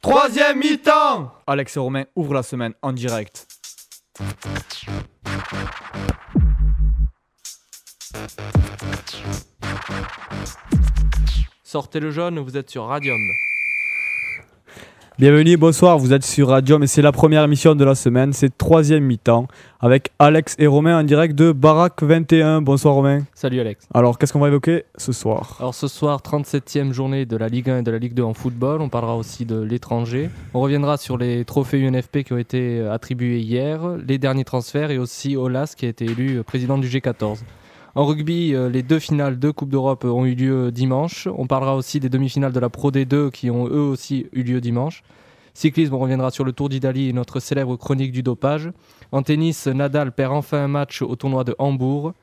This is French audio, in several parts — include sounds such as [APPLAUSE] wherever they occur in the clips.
Troisième mi-temps Alex et Romain ouvrent la semaine en direct. Sortez le jaune, vous êtes sur Radium. Bienvenue, bonsoir, vous êtes sur Radium et c'est la première émission de la semaine, c'est troisième mi-temps avec Alex et Romain en direct de Barack 21. Bonsoir Romain. Salut Alex. Alors qu'est-ce qu'on va évoquer ce soir Alors ce soir, 37e journée de la Ligue 1 et de la Ligue 2 en football. On parlera aussi de l'étranger. On reviendra sur les trophées UNFP qui ont été attribués hier, les derniers transferts et aussi Olas qui a été élu président du G14. En rugby, euh, les deux finales de Coupe d'Europe ont eu lieu dimanche. On parlera aussi des demi-finales de la Pro D2 qui ont eux aussi eu lieu dimanche. Cyclisme, on reviendra sur le Tour d'Italie et notre célèbre chronique du dopage. En tennis, Nadal perd enfin un match au tournoi de Hambourg.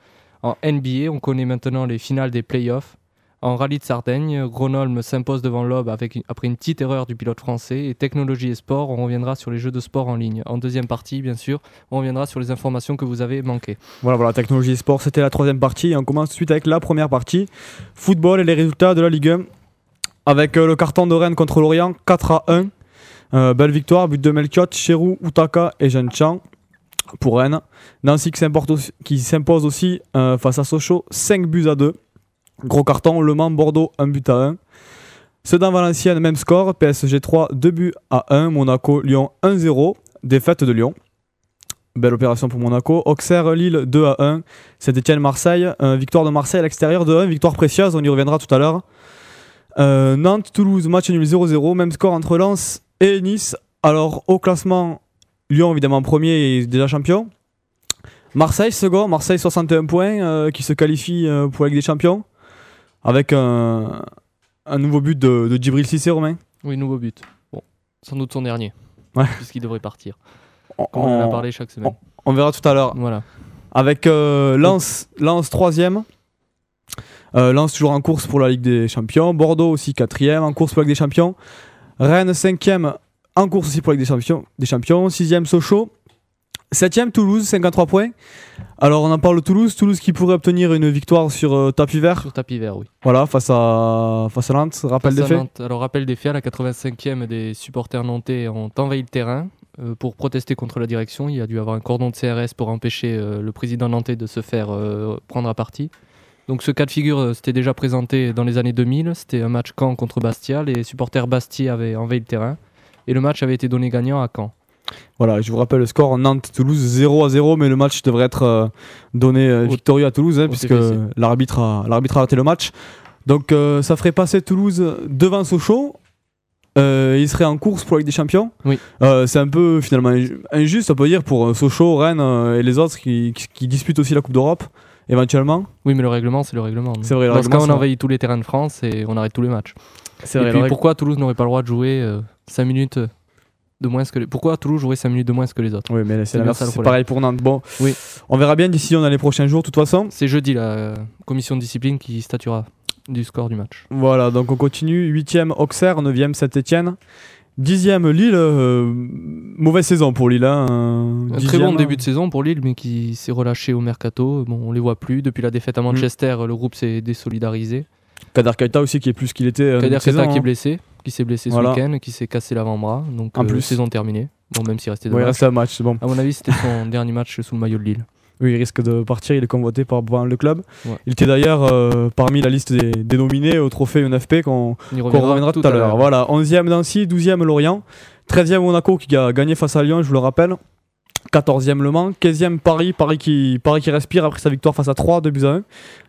En NBA, on connaît maintenant les finales des playoffs. En rallye de Sardaigne, Gronholm s'impose devant avec, après une petite erreur du pilote français. Et technologie et sport, on reviendra sur les jeux de sport en ligne. En deuxième partie, bien sûr, on reviendra sur les informations que vous avez manquées. Voilà, voilà, technologie et sport, c'était la troisième partie. Et on commence tout de suite avec la première partie. Football et les résultats de la Ligue 1. Avec euh, le carton de Rennes contre Lorient, 4 à 1. Euh, belle victoire, but de Melchiot, Cherou, Utaka et Jean pour Rennes. Nancy qui s'impose aussi euh, face à Sochaux, 5 buts à 2. Gros carton, Le Mans, Bordeaux, 1 but à 1. Sedan Valenciennes, même score, PSG 3, 2 buts à 1. Monaco, Lyon 1-0, défaite de Lyon. Belle opération pour Monaco. Auxerre, Lille 2 à 1. Saint-Etienne, Marseille, euh, victoire de Marseille à l'extérieur de 1, victoire précieuse, on y reviendra tout à l'heure. Nantes, Toulouse, match nul 0-0, même score entre Lens et Nice. Alors, au classement, Lyon évidemment premier et déjà champion. Marseille second, Marseille 61 points euh, qui se qualifie euh, pour la Ligue des Champions avec un, un nouveau but de, de Djibril Cissé Romain? Oui, nouveau but. Bon, sans doute son dernier. Ouais. Puisqu'il devrait partir. On, Comme on en a parlé chaque semaine. on verra tout à l'heure. Voilà. Avec euh, Lens, Lens 3ème. Euh, Lens toujours en course pour la Ligue des Champions. Bordeaux aussi 4ème en course pour la Ligue des Champions. Rennes 5ème en course aussi pour la Ligue des Champions. Des champions. 6ème Sochaux. 7ème Toulouse, 53 points. Alors on en parle de Toulouse. Toulouse qui pourrait obtenir une victoire sur euh, tapis vert. Sur tapis vert, oui. Voilà, face à, face à Nantes. Rappel Face des faits. Alors, rappel des faits, à la 85e, des supporters nantais ont envahi le terrain euh, pour protester contre la direction. Il y a dû avoir un cordon de CRS pour empêcher euh, le président nantais de se faire prendre à partie. Donc, ce cas de figure s'était déjà présenté dans les années 2000. C'était un match Caen contre Bastia. Les supporters Bastia avaient envahi le terrain. Et le match avait été donné gagnant à Caen. Voilà, je vous rappelle le score Nantes-Toulouse 0 à 0, mais le match devrait être euh, donné euh, victorieux à Toulouse, hein, puisque l'arbitre a, l'arbitre a raté le match. Donc euh, ça ferait passer Toulouse devant Sochaux. Il serait en course pour la Ligue des Champions. Oui. C'est un peu finalement inju- injuste, on peut dire, pour Sochaux, Rennes et les autres qui, qui- qui disputent aussi la Coupe d'Europe, éventuellement. Oui, mais le règlement, c'est le règlement. C'est vrai, le Dans ce cas, on envahit tous les terrains de France et on arrête tous les matchs. C'est et vrai. puis, le règle- pourquoi Toulouse n'aurait pas le droit de jouer 5 minutes de moins que les... Pourquoi Toulouse jouerait 5 minutes de moins que les autres Oui, mais C'est pareil pour Nantes. Bon, Oui. on verra bien d'ici dans les prochains jours, de toute façon. C'est jeudi la euh, commission de discipline qui statuera du score du match. Voilà, donc on continue. 8ème Auxerre, 9ème Saint-Etienne. 10ème Lille, euh, mauvaise saison pour Lille. hein, Un très dixième. bon début de saison pour Lille, mais qui s'est relâché au mercato. Bon, on les voit plus. Depuis la défaite à Manchester, le groupe s'est désolidarisé. Kader Keita aussi qui est plus qu'il était. euh, Kader saison, Keita qui est hein. blessé, qui s'est blessé Voilà. ce week-end, qui s'est cassé l'avant-bras. Donc, En euh, plus. saison terminée. Bon, même s'il restait deux Ouais, il matchs. reste un match, c'est bon. À mon avis, c'était son [LAUGHS] dernier match sous le maillot de Lille. Oui, il risque de partir, il est convoité par le club. Ouais. Il était d'ailleurs euh, parmi la liste des, des nominés au trophée UNFP qu'on qu'on reviendra tout à l'heure. Voilà, 11e Nancy, 12e Lorient, 13e Monaco qui a gagné face à Lyon, je vous le rappelle. 14e Le Mans, 15e Paris, Paris qui, Paris qui respire après sa victoire face à 3, 2 buts à 1.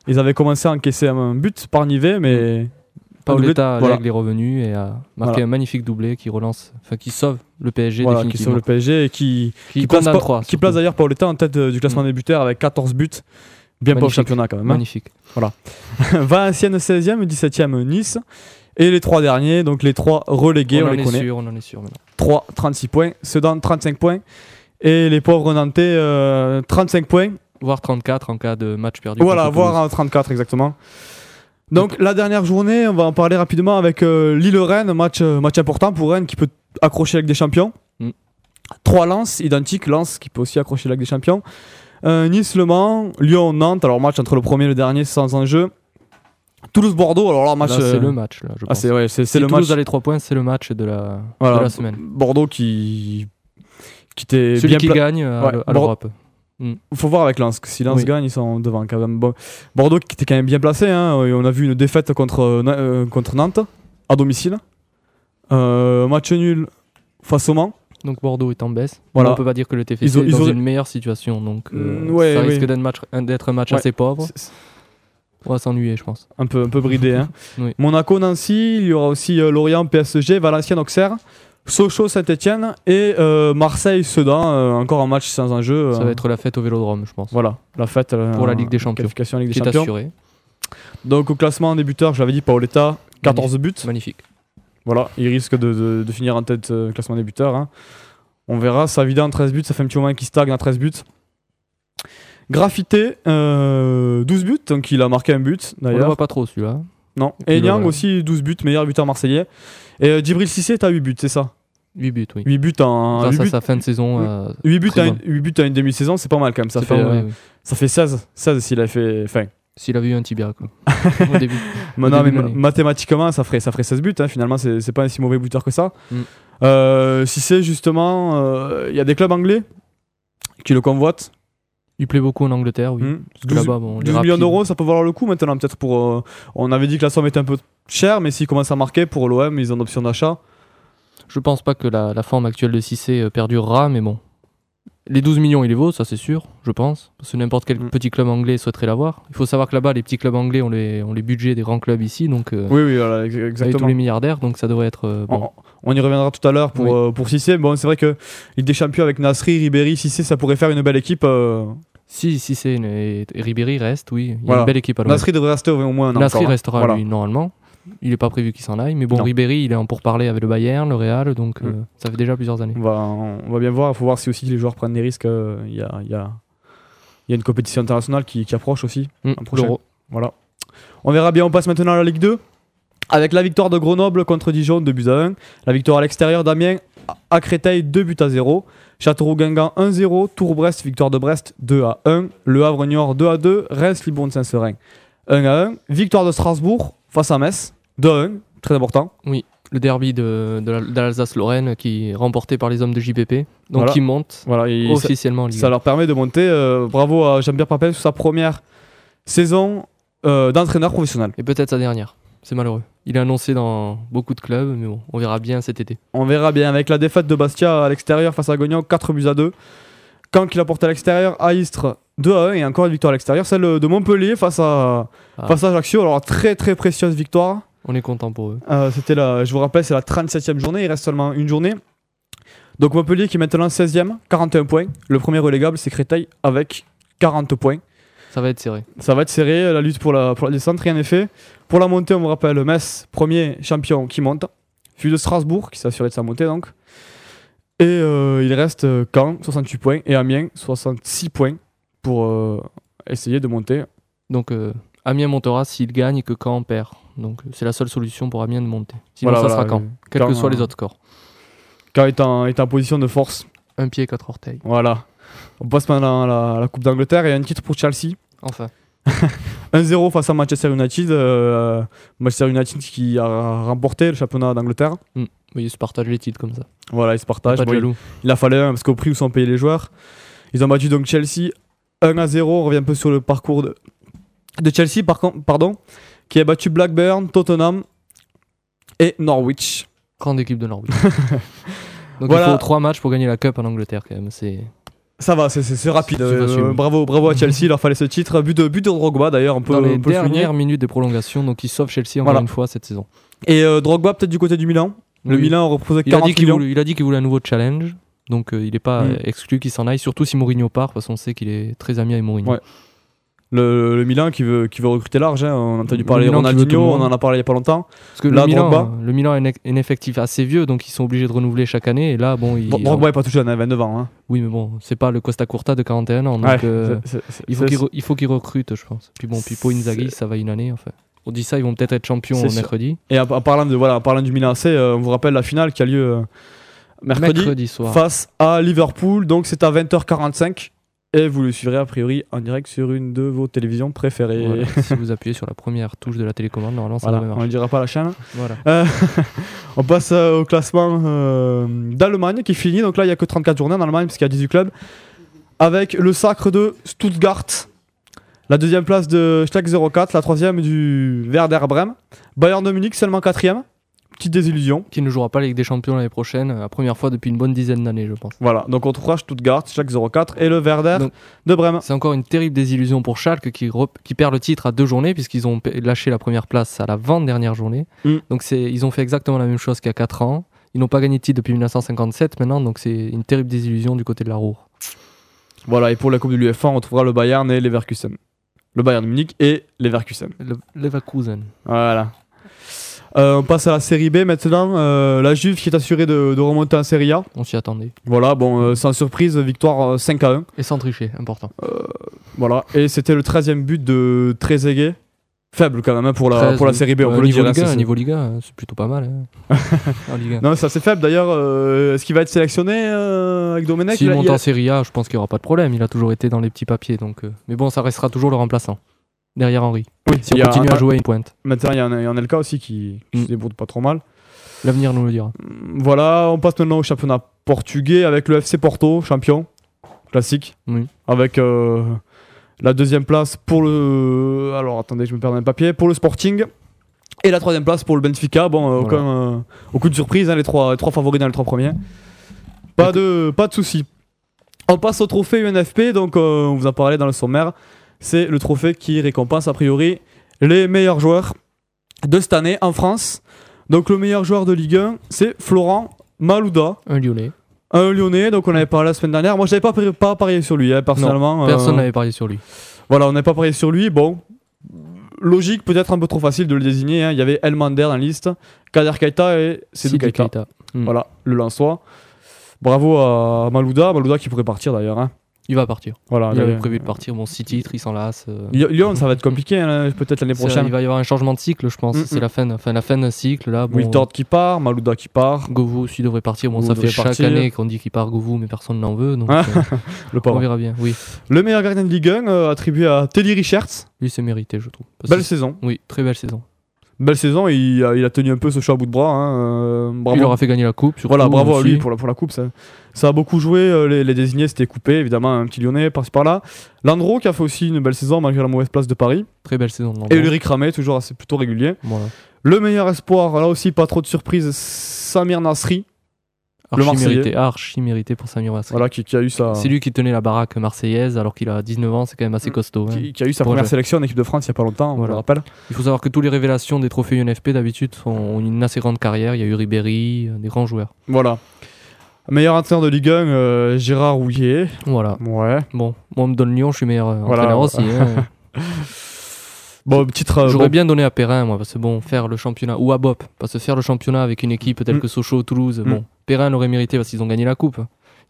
Ils avaient commencé à encaisser un but par Nivet, mais Paoletta, Voilà. l'aigle est revenu et a marqué Voilà. un magnifique doublé qui relance, enfin qui sauve le PSG voilà, qui sauve le PSG et qui, Qui, qui place, condamne Pa- trois, qui surtout. place d'ailleurs Paoletta en tête euh, du classement des buteurs avec 14 buts. Bien pour le championnat quand même. hein. Magnifique. Valenciennes 16e, 17e Nice. Et les trois derniers, donc les trois relégués, on, on, en les est connaît. sûr, on en est sûr maintenant. 3, 36 points. Sedan, 35 points. Et les pauvres Nantais, euh, 35 points. Voire 34 en cas de match perdu. Voilà, voire Toulouse. un 34 exactement. Donc la dernière journée, on va en parler rapidement avec euh, Lille-Rennes, match, euh, match important pour Rennes qui peut accrocher avec des champions. Mm. Trois Lens, identiques, Lens qui peut aussi accrocher avec des champions. Euh, Nice-Le Mans, Lyon-Nantes, alors match entre le premier et le dernier sans enjeu. Toulouse-Bordeaux, alors là, match. C'est le match. Là, je Ah, c'est ouais, Si le Toulouse match. a les 3 points, c'est le match de la, Voilà, de la semaine. Bordeaux qui qui était Celui bien qui gagne à, Ouais, l- l'Europe. faut voir avec Lens si Lens Oui. gagne ils sont devant quand même Bon, Bordeaux qui était quand même bien placé hein, on a vu une défaite contre euh, contre Nantes à domicile Euh, match nul face au Mans Donc Bordeaux est en baisse. Voilà. On peut pas dire que le TFC Ils ont- est ils dans auraient- une meilleure situation. Donc euh, Mm, ouais, ça oui. risque d'être un match, un- d'être un match Ouais. assez pauvre. On va s'ennuyer, je pense. un peu un peu bridé hein. [LAUGHS] Oui. Monaco Nancy il y aura aussi Lorient PSG Valenciennes Auxerre Sochaux Saint-Etienne et euh, Marseille Sedan euh, encore un match sans enjeu Ça euh, va être la fête au Vélodrome, je pense. voilà la fête euh, Pour la Ligue des Champions. qualification en Ligue des est Champions assuré. donc au classement des buteurs je l'avais dit Paoletta 14 buts Magnifique. Voilà, il risque de, de- de finir en tête euh, classement des buteurs. hein. On verra, Savida en 13 buts, ça fait un petit moment qu'il stagne à 13 buts. Graffité, euh, 12 buts, donc il a marqué un but On le d'ailleurs. voit pas trop celui-là. Non. Et Nyang aussi 12 buts, meilleur buteur marseillais. Et euh, Djibril Cissé, t'as 8 buts, c'est ça? 8 buts, oui. 8 buts en. Grâce 8 à buts, sa fin de saison. Oui. euh, 8 buts, à une, bonne. 8 buts à une demi-saison, c'est pas mal quand même. Ça fait, pas euh, oui. ça fait 16. 16 s'il a fait. Enfin, S'il avait eu un tibia, quoi. [LAUGHS] Au début. non, début mais mathématiquement, ça ferait, ça ferait 16 buts. hein, finalement, c'est pas un si mauvais buteur que ça. Mm. Euh, si c'est justement. euh, Il y a des clubs anglais qui le convoitent. Il plaît beaucoup en Angleterre, oui. Mm. Parce que là-bas, bon, les 12 millions d'euros, ça peut valoir le coup maintenant, peut-être pour. euh, on avait dit que la somme était un peu chère, mais s'ils commencent à marquer pour l'OM, ils ont une option d'achat. Je pense pas que la, la forme actuelle de Cissé euh, perdurera, mais bon. Les 12 millions, il les vaut, ça c'est sûr, je pense. Parce que n'importe quel Mm. petit club anglais souhaiterait l'avoir. Il faut savoir que là-bas, les petits clubs anglais ont les, ont les budgets des grands clubs ici, donc euh, Oui, oui, voilà, ex- avec tous exactement. les milliardaires, donc ça devrait être euh, bon. On, on y reviendra tout à l'heure pour, Oui. euh, pour Cissé. Bon, c'est vrai que Ligue des Champions avec Nasri, Ribéry, Cissé, ça pourrait faire une belle équipe. euh, Si Cissé et, et Ribéry restent, oui, il y a Voilà. une belle équipe à l'OM. Nasri devrait rester au moins un an Nasri encore, hein. restera Voilà. lui normalement. Il n'est pas prévu qu'il s'en aille, mais bon, Non. Ribéry, il est en pourparlers avec le Bayern, le Real, donc euh, Mm. ça fait déjà plusieurs années. On va, on va bien voir. Il faut voir si aussi les joueurs prennent des risques. euh, Il y, a, y, a, y a une compétition internationale qui, qui approche aussi. Mm, prochain. l'Euro. Voilà. On verra bien. On passe maintenant à la Ligue 2. Avec la victoire de Grenoble contre Dijon, 2 buts à 1. La victoire à l'extérieur d'Amiens à Créteil, 2 buts à 0. Châteauroux-Guingamp 1-0. Tours-Brest, victoire de Brest, 2 à 1. Le Havre-Niort, 2 à 2. Reims, Libourne-Saint-Serein, 1 à 1. Victoire de Strasbourg face à Metz, 2 à 1. Très important. Le derby de, de la- de l'Alsace-Lorraine qui est remporté par les hommes de JPP, donc Voilà. qui monte Voilà, officiellement en Ligue Ça 1. leur permet de monter. euh, bravo à Jean-Pierre Papin sur sa première saison euh, d'entraîneur professionnel. Et peut-être sa dernière. C'est malheureux. Il est annoncé dans beaucoup de clubs, mais bon, on verra bien cet été. On verra bien avec la défaite de Bastia à l'extérieur face à Gognan, 4 buts à 2. Quand qu'il a porté à l'extérieur, à Istres 2 à 1 et encore une victoire à l'extérieur. Celle de Montpellier face à, Ah. face à Ajaccio. Alors très très précieuse victoire. On est content pour eux. Euh, C'était la, je vous rappelle, c'est la 37e journée. Il reste seulement une journée. Donc Montpellier qui est maintenant 16e, 41 points. Le premier relégable, c'est Créteil avec 40 points. Ça va être serré. Ça va être serré, la lutte pour la, pour la descente, rien n'est fait. Pour la montée, on vous rappelle, Metz, premier champion qui monte. Puis de Strasbourg, qui s'est assuré de sa montée donc. Et euh, il reste euh, Caen, 68 points, et Amiens, 66 points, pour euh, essayer de monter. Donc euh, Amiens montera s'il gagne et que Caen perd. Donc euh, c'est la seule solution pour Amiens de monter. Sinon Voilà, ça voilà, sera Caen, euh, quels que soient euh, les autres scores. Caen est en, est en position de force. Un pied, quatre orteils. Voilà. On passe maintenant à la, la Coupe d'Angleterre et un titre pour Chelsea. Enfin, [LAUGHS] 1-0 face à Manchester United. euh, Manchester United qui a remporté le championnat d'Angleterre. oui, ils se partagent les titres comme ça. Voilà, ils se partagent. Bon, il-. Il a fallu un parce qu'au prix où sont payés les joueurs. Ils ont battu donc Chelsea 1 à 0. On revient un peu sur le parcours de, de Chelsea, par contre, pardon, qui a battu Blackburn, Tottenham et Norwich. Grande équipe de Norwich. [LAUGHS] Donc Voilà. il faut trois matchs pour gagner la Cup en Angleterre quand même. C'est Ça va, c'est- rapide. Euh, bravo, bravo à Chelsea, il leur fallait ce titre. But de, but de Drogba d'ailleurs, on peut, dans les on peut le dernières minutes des prolongations, donc il sauve Chelsea encore Voilà. une fois cette saison. Et euh, Drogba peut-être du côté du Milan? Le Oui. Milan a reposé Il a, 40 dit millions. voulait, il a dit qu'il voulait un nouveau challenge, donc euh, il n'est pas Mm. exclu qu'il s'en aille, surtout si Mourinho part, parce qu'on sait qu'il est très ami avec Mourinho. Ouais. Le, le Milan qui veut, qui veut recruter large. hein. On a entendu Le parler de Ronaldinho, on en a parlé il y a pas longtemps. Parce que Là, le, Milan, Drogba. le Milan a un, un effectif assez vieux, donc ils sont obligés de renouveler chaque année. Et là, bon, il, Dro- Drogba est pas tout jeune, hein, 29 ans. hein. oui, mais bon, c'est pas le Costa Curta de 41 ans, donc Ouais, euh, il faut qu'il il recrute, je pense. Puis bon, Pipo Inzaghi, ça va une année, enfin. On dit ça, ils vont peut-être être champions mercredi. Et en, en parlant de voilà, en parlant du Milan AC, euh, on vous rappelle la finale qui a lieu euh, mercredi, Mercredi soir. face à Liverpool. Donc c'est à 20h45. Et vous le suivrez a priori en direct sur une de vos télévisions préférées. Voilà. [LAUGHS] si vous appuyez sur la première touche de la télécommande, normalement ça Voilà, on ne dira pas la chaîne. Voilà. Euh, [LAUGHS] on passe euh, au classement euh, d'Allemagne qui finit. Donc là, il n'y a que 34 journées en Allemagne parce qu'il y a 18 clubs. Avec le sacre de Stuttgart. La deuxième place de Schalke 04. La troisième du Werder Bremen. Bayern de Munich seulement quatrième. Petite désillusion. Qui ne jouera pas la Ligue des Champions l'année prochaine, la première fois depuis une bonne dizaine d'années, je pense. Voilà, donc on trouvera Stuttgart, Schalke 04 et le Werder Donc- de Bremen. C'est encore une terrible désillusion pour Schalke qui, perd le titre à deux journées puisqu'ils ont lâché la première place à la 20 dernière journée. Mm. Donc c'est, ils ont fait exactement la même chose qu'il y a 4 ans. Ils n'ont pas gagné de titre depuis 1957 maintenant, donc c'est une terrible désillusion du côté de la Roure. Voilà, et pour la Coupe de l'UEFA, on retrouvera le Bayern et Leverkusen. Le Bayern de Munich et Leverkusen. Le Leverkusen. Voilà. Euh, on passe à la série B maintenant. Euh, la Juve qui est assurée de, de remonter en Serie A. On s'y attendait. Voilà, bon, euh, sans surprise, victoire euh, 5 à 1. Et sans tricher, important. Voilà, et c'était le 13e but de Trezeguet. Faible quand même hein, pour, la, 13, pour la série B, on peut le niveau dire. hein, Liga, c'est- niveau Liga, euh, c'est plutôt pas mal. hein. [LAUGHS] en Ligue 1. Non, c'est assez faible d'ailleurs. Est-ce qu'il va être sélectionné avec Domenech? S'il monte en Serie A, je pense qu'il n'y aura pas de problème. Il a toujours été dans les petits papiers. Donc, Mais bon, ça restera toujours le remplaçant. Derrière Henry. Oui, Si on il y a continue à jouer une pointe. Maintenant, il y a il y a un LK aussi qui, qui Mm. se débrouille pas trop mal. L'avenir nous le dira. Voilà, on passe maintenant au championnat portugais avec le FC Porto, champion, classique. Oui. Avec euh, la deuxième place pour le. Alors attendez, je me perds dans les papiers. Pour le Sporting. Et la troisième place pour le Benfica. Bon, euh, Voilà. aucun, euh, aucune surprise, hein, les, trois, les trois favoris dans les trois premiers. Pas de, pas de soucis. On passe au trophée UNFP, donc on vous en parlait dans le sommaire. C'est le trophée qui récompense a priori les meilleurs joueurs de cette année en France. Donc le meilleur joueur de Ligue 1, c'est Florent Malouda, Un Lyonnais. un Lyonnais. Donc on avait parlé la semaine dernière. Moi, j'avais pas, pari- pas parié sur lui, hein, personnellement. Personne Euh, n'avait parié sur lui. Voilà, on n'avait pas parié sur lui. Bon, logique, peut-être un peu trop facile de le désigner. hein. Il y avait Elmander dans la liste, Kader Keita et Sidi Keita. Keita. Mm. Voilà, le Lançois. Bravo à Malouda, Malouda qui pourrait partir d'ailleurs. hein. Il va partir. Voilà, Il avait prévu de partir. Bon, six titres, il s'en lasse. euh. Lyon- ça va être compliqué hein, peut-être l'année prochaine. il va y avoir un changement de cycle, je pense. Mm, C'est mm. la fin, enfin, la fin d'un cycle. Là, bon, qui part, Malouda qui part, Govou aussi devrait partir. Bon, Govou ça fait chaque partir. année qu'on dit qu'il part Govou, mais personne n'en veut. Donc, Ah, euh, [LAUGHS] le on verra bien. Oui, Le meilleur gardien de Ligue 1 euh, attribué à Teddy Richards. lui, c'est mérité, je trouve. Parce Belle saison. Oui, très belle saison. Belle saison, il a, il a tenu un peu ce show à bout de bras. hein, euh, bravo. Il leur a fait gagner la coupe. surtout, Voilà, bravo à lui pour la, pour la coupe. Ça, ça a beaucoup joué. euh, les, les désignés s'étaient coupés, évidemment, un petit lyonnais par-ci par-là. Landreau qui a fait aussi une belle saison malgré la mauvaise place de Paris. Très belle saison. Et. Ulrich Ramé, toujours assez plutôt régulier. Voilà. Le meilleur espoir, là aussi, pas trop de surprise, Samir Nasri, Le Archi Marseillais. mérité, archi mérité pour Samir Nasri. voilà, qui, qui a eu sa, C'est lui qui tenait la baraque marseillaise alors qu'il a 19 ans, c'est quand même assez Mm. costaud. hein. qui, a eu sa première le- sélection en équipe de France il y a pas longtemps, on Voilà. le rappelle. Il faut savoir que tous les révélations des trophées UNFP d'habitude ont une assez grande carrière. Il y a eu Ribéry, euh, des grands joueurs. Voilà. Meilleur entraîneur de Ligue 1, euh, Gérard Rouillet. Voilà. Ouais. Bon, moi on me donne Lyon, je suis meilleur euh, entraîneur voilà. aussi. hein. [LAUGHS] Bon, titre. J'aurais bon, bien donné à Perrin, moi, parce que bon, faire le championnat, ou à Bop, parce que faire le championnat avec une équipe telle Mm. que Sochaux ou Toulouse, Mm. bon, Perrin l'aurait mérité parce qu'ils ont gagné la coupe.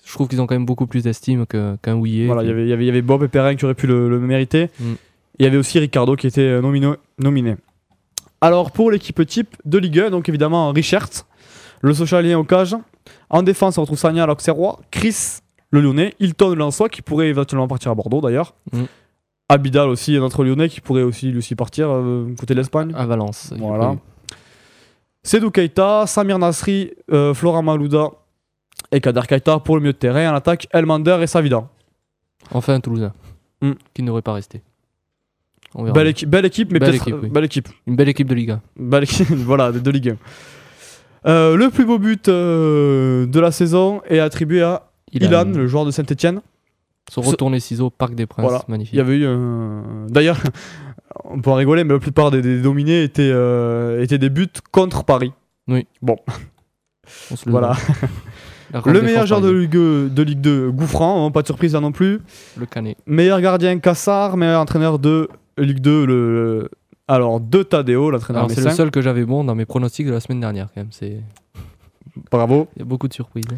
Je trouve qu'ils ont quand même beaucoup plus d'estime qu'un Houillet. Voilà, il y avait- Bob et Perrin qui auraient pu le, le mériter. Mm. Il y avait aussi Ricardo qui était euh, nomino- nominé. Alors, pour l'équipe type de Ligue 1, donc évidemment Richard, le socialien au cage. En défense, on retrouve Sagna l'Auxerrois, Chris, le Lyonnais, Hilton, le Lensois, qui pourrait éventuellement partir à Bordeaux d'ailleurs. Mm. Abidal aussi, notre Lyonnais, qui pourrait aussi lui aussi partir euh, côté de l'Espagne. À Valence. il Voilà. Sedou Keita, Samir Nasri, euh, Florent Malouda et Kader Keita pour le milieu de terrain. En attaque, Elmander et Savida. Enfin, un Toulousain. Mm. Qui n'aurait pas resté. On verra Belle, équipe, belle équipe, mais Belle peut-être. équipe, oui. Belle équipe. Une belle équipe de Liga. Belle équipe, [LAUGHS] voilà, de, de Ligue 1. Euh, le plus beau but euh, de la saison est attribué à Ilan, le joueur de Saint-Etienne. Son retourné ciseaux, Parc des Princes, Voilà. magnifique. Il y avait eu un. D'ailleurs, [LAUGHS] on peut en rigoler, mais la plupart des, des dominés étaient, euh, étaient des buts contre Paris. On se le Voilà. [LAUGHS] Le meilleur joueur de. Ligue, de Ligue 2, Gouffran, hein, pas de surprise là non plus. Le Canet. Meilleur gardien, Cassard. Meilleur entraîneur de Ligue 2, le. Alors, de Tadeo, l'entraîneur c'est le seul que j'avais bon dans mes pronostics de la semaine dernière, quand même. C'est... [LAUGHS] Bravo. Il y a beaucoup de surprises. hein.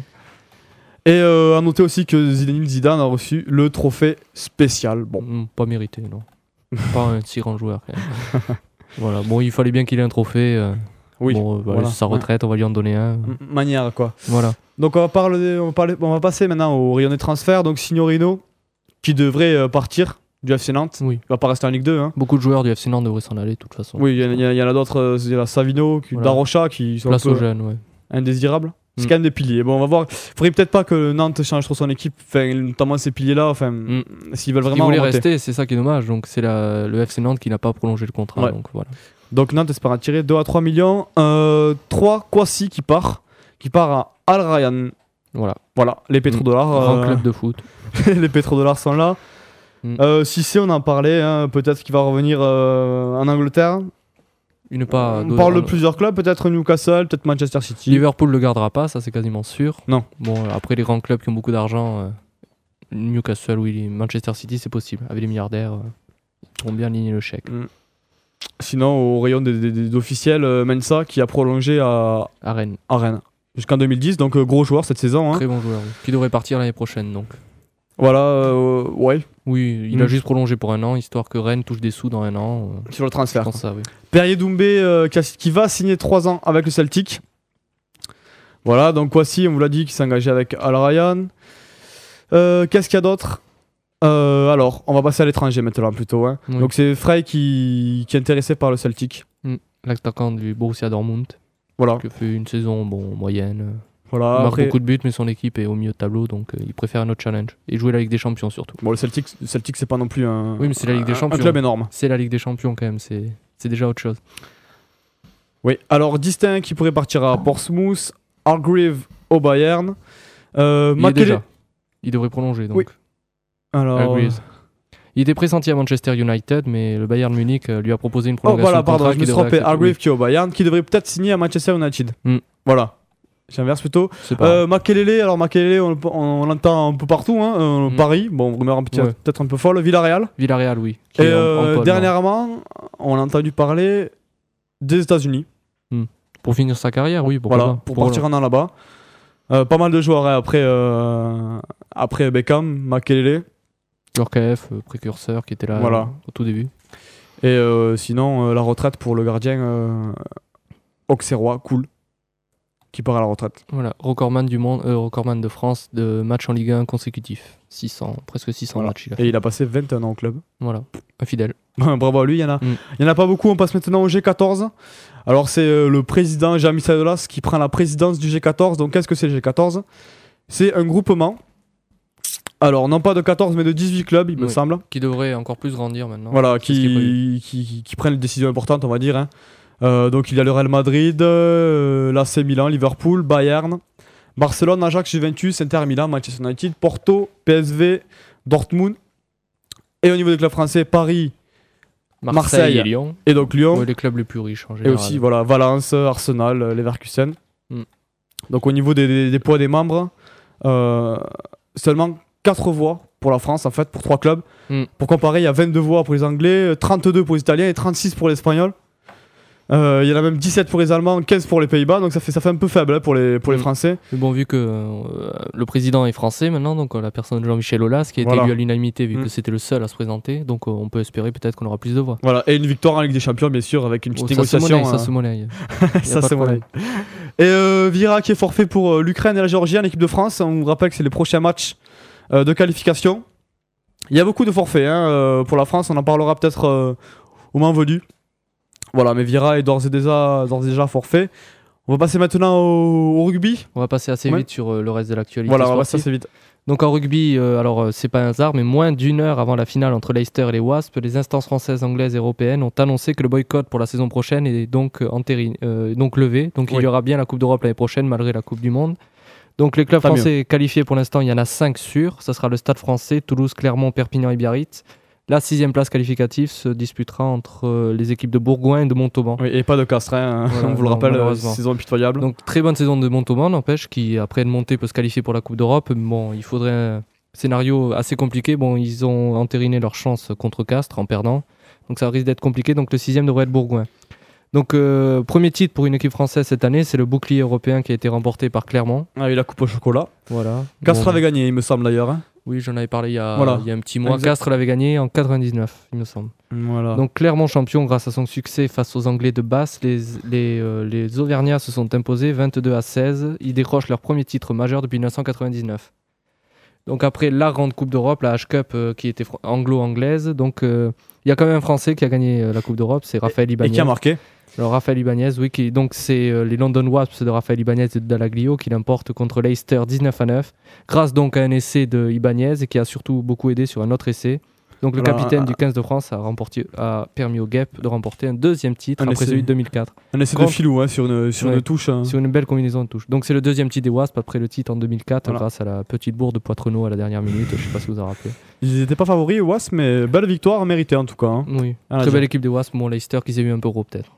Et euh, à noter aussi que Zinedine Zidane a reçu le trophée spécial. Bon, Mm, pas mérité, non. [LAUGHS] pas un si grand joueur, quand même. [LAUGHS] voilà. Bon, il fallait bien qu'il ait un trophée. euh, oui. Bon, euh, voilà. sur sa retraite, on va lui en donner un. M- Manière, quoi. Voilà. Donc, on va, parler, on, va parler- on va passer maintenant au rayon des transferts. Donc, Signorino, qui devrait euh, partir du FC Nantes. Oui. Il va pas rester en Ligue 2. Hein. Beaucoup de joueurs du FC Nantes devraient s'en aller de toute façon. Oui, il y, en a- il y en a- il y en a d'autres. euh, Il y a la Savino, qui, Voilà. Darocha, qui sont un Place peu aux jeunes, ouais. indésirables. C'est Mm. quand même des piliers. Bon, on va voir. Faudrait peut-être pas que Nantes change trop son équipe, notamment ces piliers-là. Enfin, Mm. s'ils veulent Ils vraiment voulaient remonter. rester, c'est ça qui est dommage. Donc c'est le FC Nantes qui n'a pas prolongé le contrat. Ouais. Donc voilà. Donc Nantes espère en tirer 2 à 3 millions. Euh, 3 Kwasi qui part, qui part à Al Ryan. Voilà. Voilà, les pétrodollars. Grand euh, club de foot. [LAUGHS] les pétrodollars sont là. Mm. Euh, Cissé, on en parlait, hein, peut-être qu'il va revenir euh, en Angleterre. Pas. on parle de plusieurs clubs, peut-être Newcastle, peut-être Manchester City. Liverpool le gardera pas, ça c'est quasiment sûr. Non. Bon, euh, après les grands clubs qui ont beaucoup d'argent, euh, Newcastle, oui, Manchester City, c'est possible. Avec les milliardaires, euh, ils pourront bien aligner le chèque. Sinon, au rayon des, des- des officiels, euh, Mensa qui a prolongé à, À Rennes, à Rennes jusqu'en 2010, donc gros joueur cette saison. hein. très bon joueur, oui. qui devrait partir l'année prochaine. Donc, Voilà, euh, ouais, oui, il a juste prolongé pour un an, histoire que Rennes touche des sous dans un an. euh, sur le transfert. ça, oui. Perrier Doumbé euh, qui, va signer 3 ans avec le Celtic. Voilà, donc Kwasi, on vous l'a dit, qui s'est engagé avec Al Ryan. Euh, Qu'est-ce qu'il y a d'autre? Alors, on va passer à l'étranger maintenant plutôt. hein. Oui. Donc c'est Frey qui, qui est intéressé par le Celtic. L'attaquant du Borussia Dortmund, Voilà, qui a fait une saison bon, moyenne. Voilà. il marque Après, beaucoup de buts, mais son équipe est au milieu de tableau, donc euh, il préfère un autre challenge. Et jouer la Ligue des Champions surtout. bon, le Celtic, le Celtic c'est pas non plus un, Oui, mais c'est la Ligue des Champions. un club énorme. C'est la Ligue des Champions quand même, c'est c'est déjà autre chose. Oui, alors Distin qui pourrait partir à Portsmouth, Hargreave au Bayern. Euh, Il Makele- déjà. Il devrait prolonger donc. Oui. Alors, Hargreaves. Il était pressenti à Manchester United, mais le Bayern Munich euh, lui a proposé une Oh prolongation. voilà, de contrat pardon, je me suis trompé. Hargrave qui est au Bayern, qui devrait peut-être signer à Manchester United. Hmm. Voilà. J'inverse plutôt. Euh, Makelele, alors Makelele, on, on, on l'entend un peu partout. Hein, Hmm. Paris, bon, rumeur Ouais. peut-être un peu folle. Villarreal. Villarreal, oui. Et est en- en euh, dernièrement, on a entendu parler des États-Unis. non. Pour finir sa carrière, oui. Voilà, pas. pour partir un an là-bas. Euh, pas mal de joueurs hein, après, après Beckham, Makelele. Euh, précurseur, qui était là Voilà. au tout début. Et sinon, la retraite pour le gardien Auxerrois, cool. Qui part à la retraite. Voilà, recordman du monde, euh, recordman de France de matchs en Ligue 1 consécutifs. 600, presque 600 Voilà. matchs. Il a fait. Et il a passé 21 ans au club. Voilà, infidèle. [LAUGHS] Bravo à lui, il y en a. Mm. Il y en a pas beaucoup, on passe maintenant au G14. Alors c'est euh, le président Jean-Michel Aulas qui prend la présidence du G14. Donc qu'est-ce que c'est le G14 C'est un groupement. Alors non pas de 14 mais de 18 clubs, il me semble. Qui devrait encore plus grandir maintenant. Voilà, qui- qui prennent des décisions importantes, on va dire. hein. Euh, donc il y a le Real Madrid, euh, l'AC Milan, Liverpool, Bayern, Barcelone, Ajax, Juventus, Inter Milan, Manchester United, Porto, PSV, Dortmund. Et au niveau des clubs français, Paris Marseille, Marseille. et Lyon. et donc Lyon. Ouais, les clubs les plus riches en Et général. aussi voilà, Valence, Arsenal, euh, Leverkusen. Mm. Donc au niveau des, des- des poids des membres, euh, seulement 4 voix pour la France en fait, pour 3 clubs. Mm. Pour comparer, il y a 22 voix pour les Anglais, 32 pour les Italiens et 36 pour les Espagnols. Euh, Il y en a même 17 pour les Allemands, 15 pour les Pays-Bas, donc ça fait, ça fait un peu faible hein, pour, les, pour les Mm. Français. Mais bon, vu que euh, le président est français maintenant, donc euh, la personne de Jean-Michel Aulas, qui a été Voilà. élu à l'unanimité, vu Mm. que c'était le seul à se présenter, donc on peut espérer peut-être qu'on aura plus de voix. Voilà, et une victoire en Ligue des Champions, bien sûr, avec une petite Oh, ça se négociation. se monnaie. [LAUGHS] Ça c'est problème. monnaie. Et euh, Vira qui est forfait pour euh, l'Ukraine et la Géorgie en équipe de France. On vous rappelle que c'est les prochains matchs euh, de qualification. Il y a beaucoup de forfaits hein, pour la France. On en parlera peut-être au moment venu. Voilà, mais Vira est d'ores et déjà, forfait. On va passer maintenant au, au rugby. On va passer assez Ouais. vite sur euh, le reste de l'actualité. Voilà, on va passer assez vite. Donc en rugby, euh, alors euh, c'est pas un hasard, mais moins d'une heure avant la finale entre Leicester et les Wasps, les instances françaises, anglaises et européennes ont annoncé que le boycott pour la saison prochaine est donc, euh, donc levé. Donc il y aura bien la Coupe d'Europe l'année prochaine malgré la Coupe du Monde. Donc les clubs français qualifiés pour l'instant, il y en a 5 sûrs. Ça sera le Stade français, Toulouse, Clermont, Perpignan et Biarritz. La sixième place qualificative se disputera entre euh, les équipes de Bourgoin et de Montauban. Oui, et pas de castre, hein, Voilà, [LAUGHS] on vous le rappelle, euh, saison impitoyable. Donc très bonne saison de Montauban, n'empêche, qui après une montée peut se qualifier pour la Coupe d'Europe. Bon, il faudrait un scénario assez compliqué. Bon, ils ont entériné leur chance contre Castres en perdant, donc ça risque d'être compliqué. Donc le sixième devrait être Bourgoin. Donc euh, premier titre pour une équipe française cette année, c'est le bouclier européen qui a été remporté par Clermont. Ah oui, la coupe au chocolat. Voilà. Castres Bon, avait gagné, il me semble d'ailleurs. hein. Oui, j'en avais parlé il y a, Voilà. il y a un petit mois. Exact. Castres l'avait gagné en 99, il me semble. Voilà. Donc Clermont champion grâce à son succès face aux Anglais de Basse, les, les, euh, les Auvergnats se sont imposés 22 à 16. Ils décrochent leur premier titre majeur depuis 1999. Donc après la grande Coupe d'Europe, la H-Cup euh, qui était anglo-anglaise. Donc euh, il y a quand même un Français qui a gagné euh, la Coupe d'Europe, c'est Raphaël Et Ibanez. qui a marqué Alors Raphaël Ibanez, oui, qui, donc c'est les London Wasps de Raphaël Ibanez et de Dallaglio qui l'emportent contre Leicester 19 à 9, grâce donc à un essai de Ibanez et qui a surtout beaucoup aidé sur un autre essai. Donc le capitaine un- du 15 de France a, remporté, a permis au GEP de remporter un deuxième titre Un après essai. celui de 2004 Un essai Contre- de filou hein, sur une, sur Ouais. une touche. hein. sur une belle combinaison de touches. Donc c'est le deuxième titre des Wasps après le titre en 2004 Voilà. grâce à la petite bourde de Poitrenaud à la dernière minute. Je sais pas si vous en rappelez. Ils n'étaient pas favoris, Was, mais belle victoire méritée en tout cas. hein. Oui, Ah, très belle équipe des Wasps. Bon, Leicester qui s'est vu un peu gros peut-être.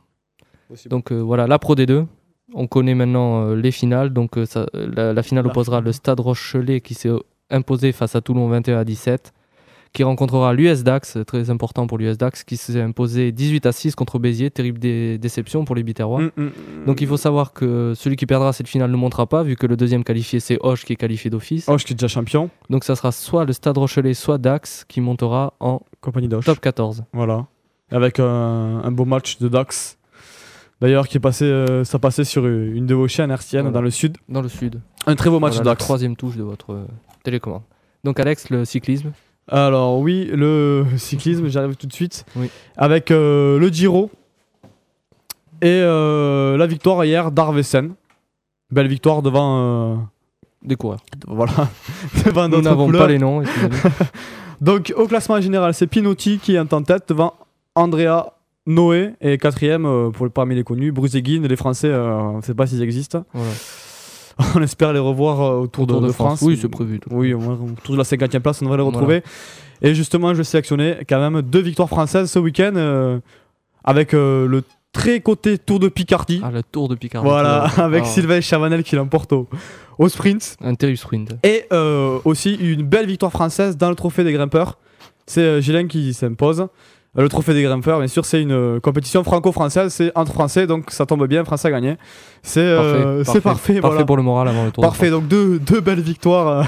Donc euh, voilà, la Pro D2. On connaît maintenant euh, les finales. Donc euh, ça- la, la finale opposera le Stade Rochelet qui s'est euh, imposé face à Toulon 21 à 17, qui rencontrera l'US Dax, très important pour l'US Dax, qui s'est imposé 18 à 6 contre Béziers. Terrible dé- déception pour les Biterrois. Mm, mm, Donc il faut savoir que celui qui perdra cette finale ne montera pas, vu que le deuxième qualifié c'est Hoche qui est qualifié d'office. Hoche qui est déjà champion. Donc ça sera soit le Stade Rochelet, soit Dax qui montera en Compagnie top 14. Voilà. Avec un, un beau match de Dax. D'ailleurs, qui est passé, euh, ça passait sur une de vos chaînes hertziennes Voilà. dans le sud. Dans le sud. Un très beau match Voilà, la Dax. troisième touche de votre euh, télécommande. Donc Alex, le cyclisme. Alors oui, le [LAUGHS] cyclisme, j'arrive tout de suite. Oui. Avec euh, le Giro et euh, la victoire hier d'Arvesen. Belle victoire devant, euh, Des coureurs. [LAUGHS] voilà, devant Nous n'avons pas les noms. [LAUGHS] Donc au classement général, c'est Pinotti qui est en tête devant Andrea Noé et quatrième pour parmi les connus, Bruseguin. Les Français, on ne sait pas s'ils existent. Voilà. [LAUGHS] On espère les revoir euh, autour, Tour de, de France. Oui, c'est prévu. tout. Oui, au moins autour de la 50e place, on devrait les Voilà. retrouver. Et justement, je vais sélectionner quand même deux victoires françaises ce week-end euh, avec euh, le très côté Tour de Picardie. Ah, le Tour de Picardie. voilà, [LAUGHS] avec ah, Sylvain Chavanel qui l'emporte au, au sprint. Un terrible sprint. Et euh, aussi une belle victoire française dans le trophée des grimpeurs. C'est euh, Gilles qui s'impose. Le trophée des grimpeurs, bien sûr, c'est une euh, compétition franco-française, c'est entre français, donc ça tombe bien, France a gagné. C'est euh, parfait, Parfait voilà. pour le moral avant le Tour. Parfait, donc deux, deux belles victoires euh,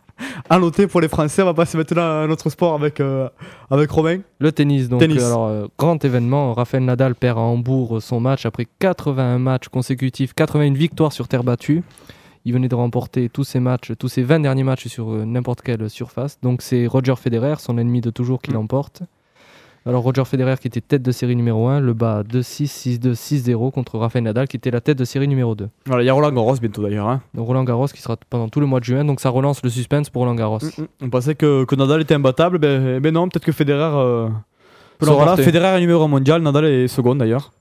[LAUGHS] à noter pour les Français. On va passer maintenant à notre sport avec, euh, avec Romain. Le tennis, donc Tennis. alors euh, grand événement. Rafael Nadal perd à Hambourg son match après 81 matchs consécutifs, 81 victoires sur terre battue. Il venait de remporter tous ses matchs, tous ses 20 derniers matchs sur euh, n'importe quelle surface. Donc c'est Roger Federer, son ennemi de toujours, qui Mm. l'emporte. Alors Roger Federer qui était tête de série numéro 1, le bat 2-6, 6-2, 6-0 contre Rafael Nadal qui était la tête de série numéro 2. Voilà, il y a Roland Garros bientôt d'ailleurs. hein. Roland Garros qui sera pendant tout le mois de juin, donc ça relance le suspense pour Roland Garros. Mm, mm. On pensait que, que Nadal était imbattable, ben, ben non, peut-être que Federer euh, Peut sera là. Federer est numéro 1 mondial, Nadal est second d'ailleurs.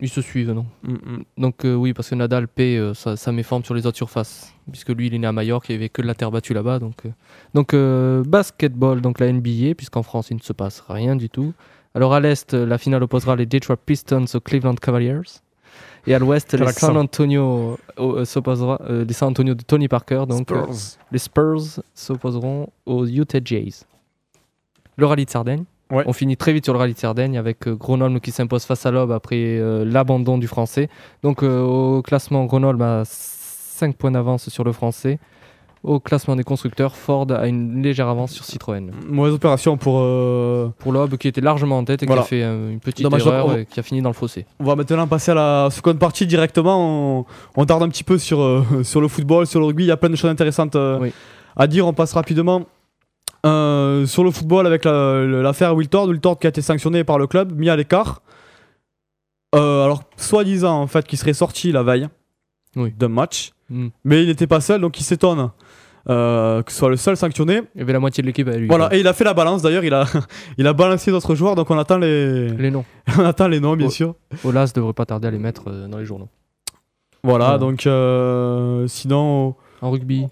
Ils se suivent, non Mm, mm. Donc euh, oui, parce que Nadal paie euh, sa, sa méforme sur les autres surfaces, puisque lui il est né à Majorque, il n'y avait que de la terre battue là-bas. Donc, euh. donc euh, basketball, donc la NBA, puisqu'en France il ne se passe rien du tout. Alors à l'est, la finale opposera les Detroit Pistons aux Cleveland Cavaliers. Et à l'ouest, les. San Antonio s'opposera, les San Antonio de Tony Parker, donc Spurs. les Spurs s'opposeront aux Utah Jazz. Le rallye de Sardaigne. Ouais. On finit très vite sur le rallye de Sardaigne avec euh, Grenoble qui s'impose face à l'Aube après euh, l'abandon du français. Donc euh, au classement, Grenoble a 5 points d'avance sur le français. Au classement des constructeurs, Ford a une légère avance sur Citroën. Mauvaise opération pour. euh, Pour l'Aube qui était largement en tête et Voilà. qui a fait une petite Dommage, erreur on- et qui a fini dans le fossé. On va maintenant passer à la seconde partie directement. On, on tarde un petit peu sur, [LAUGHS] sur le football, sur le rugby. Il y a plein de choses intéressantes Oui. à dire. On passe rapidement euh, sur le football avec la- l'affaire Wiltord. Wiltord qui a été sanctionné par le club, mis à l'écart. Euh, alors, soi-disant, en fait, qu'il serait sorti la veille Oui. d'un match. Hmm. Mais il n'était pas seul, donc il s'étonne euh, que ce soit le seul sanctionné. Il y avait la moitié de l'équipe avec lui. Voilà, quoi. et il a fait la balance d'ailleurs. Il a, [LAUGHS] il a balancé d'autres joueurs, donc on attend les, Les noms. [LAUGHS] on attend les noms, bien Oh. sûr. Olas devrait pas tarder à les mettre dans les journaux. Voilà, Voilà. donc sinon. En rugby,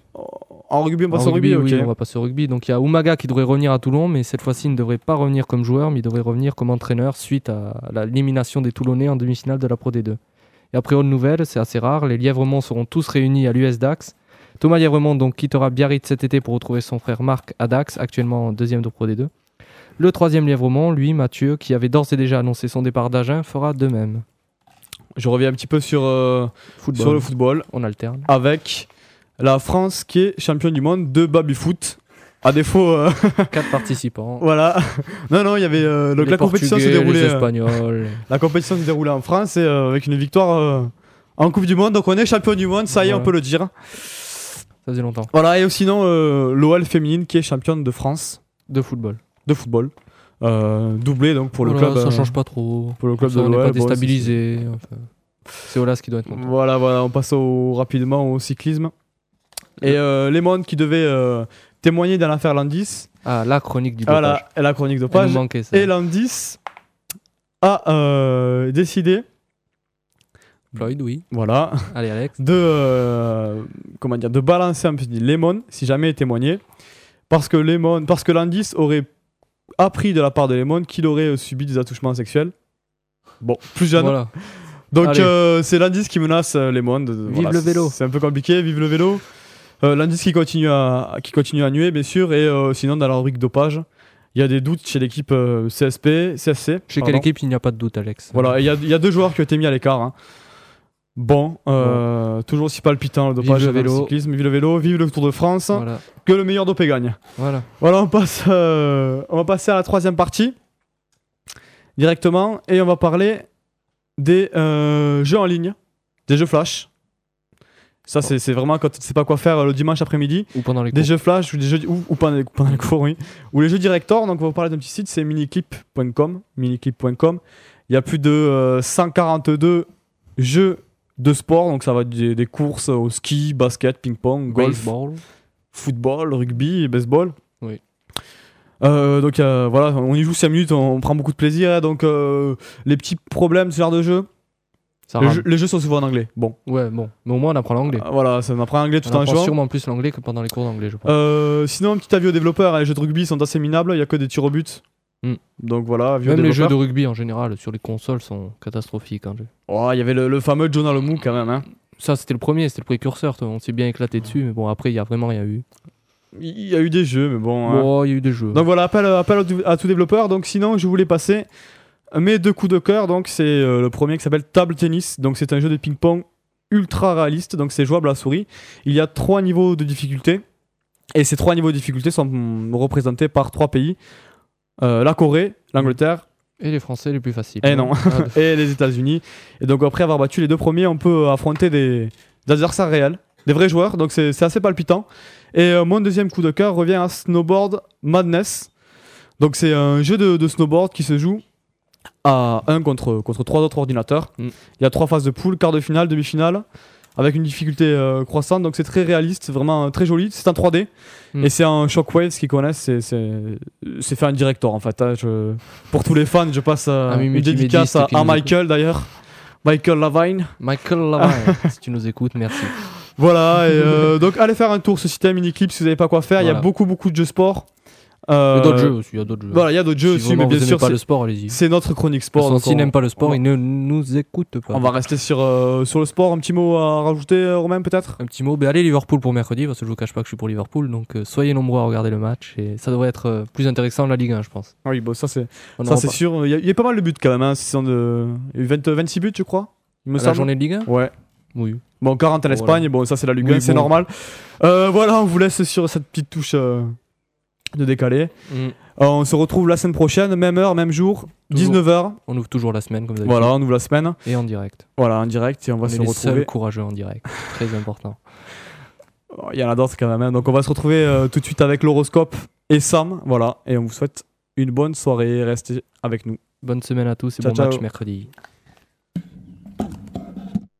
En rugby, on En passe au rugby, ok. on va passer au rugby. Donc il y a Umaga qui devrait revenir à Toulon, mais cette fois-ci il ne devrait pas revenir comme joueur, mais il devrait revenir comme entraîneur suite à la- l'élimination des Toulonnais en demi-finale de la Pro D2. Et après, autre nouvelle, c'est assez rare, les Lièvremont seront tous réunis à l'US Dax. Thomas Lièvremont donc quittera Biarritz cet été pour retrouver son frère Marc à Dax, actuellement en deuxième de Pro D2. Le troisième Lièvremont, lui, Mathieu, qui avait d'ores et déjà annoncé son départ d'Agen, fera de même. Je reviens un petit peu sur, euh, sur le football on alterne. avec la France qui est championne du monde de baby foot. À défaut, euh, [LAUGHS] Quatre participants. voilà. Non, non, il y avait euh, donc les la compétition se déroulait. les euh, Espagnols. la compétition se déroulait en France et euh, avec une victoire euh, en Coupe du Monde. Donc on est champion du monde, ça y est, on peut le dire. Ça faisait longtemps. Voilà, et sinon, l'OL féminine qui est championne de France De football. de football. Euh, doublé donc pour le club. Ça euh, change pas trop. pour le club Ça, de l'OL. pas bon, déstabilisé. enfin. C'est Olas qui doit être. Voilà, voilà, on passe au, rapidement au cyclisme. Et euh, Lemon qui devait euh, témoigner dans l'affaire Landis. Ah, la chronique du dopage. Voilà, et la chronique Elle dopage. manquait, ça. Et Landis a euh, décidé, Floyd, oui. voilà, Allez, Alex. de comment dire, de balancer un petit Lemon si jamais il témoignait, parce que Lemon, parce que Landis aurait appris de la part de Lemon qu'il aurait subi des attouchements sexuels. Bon, plus jeune. Voilà. Donc euh, c'est Landis qui menace euh, Lemon. de- de- Vive le vélo. C'est un peu compliqué, vive le vélo. Euh, Landis qui continue à qui continue à nuer bien sûr et euh, sinon dans la rubrique dopage, il y a des doutes chez l'équipe euh, CSP, CSC. Chez pardon. quelle équipe il n'y a pas de doute, Alex? Voilà, il y, a- il y a deux joueurs qui ont été mis à l'écart. hein. Bon, euh, toujours aussi palpitant le dopage le dans vélo. cyclisme. Vive le vélo, vive le Tour de France. Voilà. Que le meilleur dopé gagne. voilà. Voilà, on passe, euh, on va passer à la troisième partie directement et on va parler des euh, jeux en ligne, des jeux flash. Ça, c'est c'est vraiment quand tu sais pas quoi faire euh, le dimanche après-midi. Ou pendant les Des cours. jeux flash ou des jeux ou, ou pendant, les, pendant les cours, oui. Ou les jeux director. Donc, on va vous parler d'un petit site, c'est miniclip.com. Miniclip.com. Il y a plus de euh, 142 jeux de sport. Donc, ça va des, des courses au ski, basket, ping-pong, golf, Baseball. football, rugby baseball. Oui. Euh, donc euh, voilà, on y joue 5 minutes, on, on prend beaucoup de plaisir. hein, donc euh, les petits problèmes de ce genre de jeu, Ça les jeux, les jeux sont souvent en anglais. Bon, Ouais, bon. Mais au moins, on apprend l'anglais. Euh, voilà, ça m'apprend anglais tout On en apprend jouant. sûrement plus l'anglais que pendant les cours d'anglais, je pense. Euh, sinon, un petit avis aux développeurs, hein, les jeux de rugby sont assez minables, il y a que des tirs au but. Hmm. Donc voilà, avis aux Même les jeux de rugby en général sur les consoles sont catastrophiques. hein. Oh, il y avait le, le fameux Jonah Lemou quand même. hein. Ça, c'était le premier, c'était le précurseur. toi. On s'est bien éclaté dessus, mais bon, après, il y a vraiment rien eu. Il y a eu des jeux, mais bon. hein. Bon, il y a eu des jeux. Donc voilà, appel, appel à tout développeur. Donc sinon, je voulais passer mes deux coups de cœur. Donc c'est euh, le premier qui s'appelle Table Tennis. Donc c'est un jeu de ping-pong ultra réaliste. Donc c'est jouable à la souris. Il y a trois niveaux de difficulté. Et ces trois niveaux de difficulté sont mm, représentés par trois pays. Euh, la Corée, l'Angleterre Et les Français les plus faciles. Eh non. Ah, [LAUGHS] et les États-Unis. Et donc après avoir battu les deux premiers, on peut affronter des, des adversaires réels, des vrais joueurs. Donc c'est c'est assez palpitant. Et euh, mon deuxième coup de cœur revient à Snowboard Madness. Donc c'est un jeu de, de snowboard qui se joue à 1 contre, contre trois autres ordinateurs. Mm. Il y a trois phases de poule, quart de finale, demi-finale, avec une difficulté euh, croissante. Donc c'est très réaliste, vraiment euh, très joli. C'est en 3D. Mm. Et c'est un Shockwave, ce qu'ils connaissent, c'est- fait en director en fait. hein. Je- pour tous les fans, je passe euh, Ami une dédicace à, à Michael d'ailleurs. Michael Lavine. Michael [LAUGHS] Lavin, si tu nous écoutes, merci. Voilà, et, donc allez faire un tour sur système Miniclip si vous n'avez pas quoi faire. Il y a beaucoup, beaucoup de jeux sport. Il y Euh, a d'autres jeux aussi, il y a d'autres jeux. Voilà, il y a d'autres jeux si aussi, mais bien sûr, pas c'est- le sport, allez-y. c'est notre chronique sport. S'ils on- n'aiment pas le sport, on ils ne nous écoutent pas. On va rester sur, euh, sur le sport. Un petit mot à rajouter, euh, Romain, peut-être? Un petit mot, ben allez Liverpool pour mercredi, parce que je vous cache pas que je suis pour Liverpool, donc euh, soyez nombreux à regarder le match, et ça devrait être euh, plus intéressant la Ligue 1, je pense. Oui, bon, ça c'est sûr. Il y, a- il y a pas mal de buts quand même. Hein. De... il y a eu 20 26 buts, je crois. Il me la semble. journée de Ligue 1 Ouais. Oui. Bon, 40 à l'Espagne, Voilà. bon, ça c'est la Ligue Oui, 1, c'est bon. normal. Euh, voilà, on vous laisse sur cette petite touche euh, de décalé. Mm. Euh, on se retrouve la semaine prochaine, même heure, même jour, Toujours. 19h. On ouvre toujours la semaine, comme d'habitude. Voilà, on ouvre la semaine. Et en direct. Voilà, en direct, et on va On se est les retrouver. seuls courageux en direct. Très important. [LAUGHS] Oh, Il y en a d'autres quand même. hein. Donc on va se retrouver euh, tout de suite avec l'horoscope et Sam. Voilà, et on vous souhaite une bonne soirée. Restez avec nous. Bonne semaine à tous et Ciao, bon match ciao. mercredi.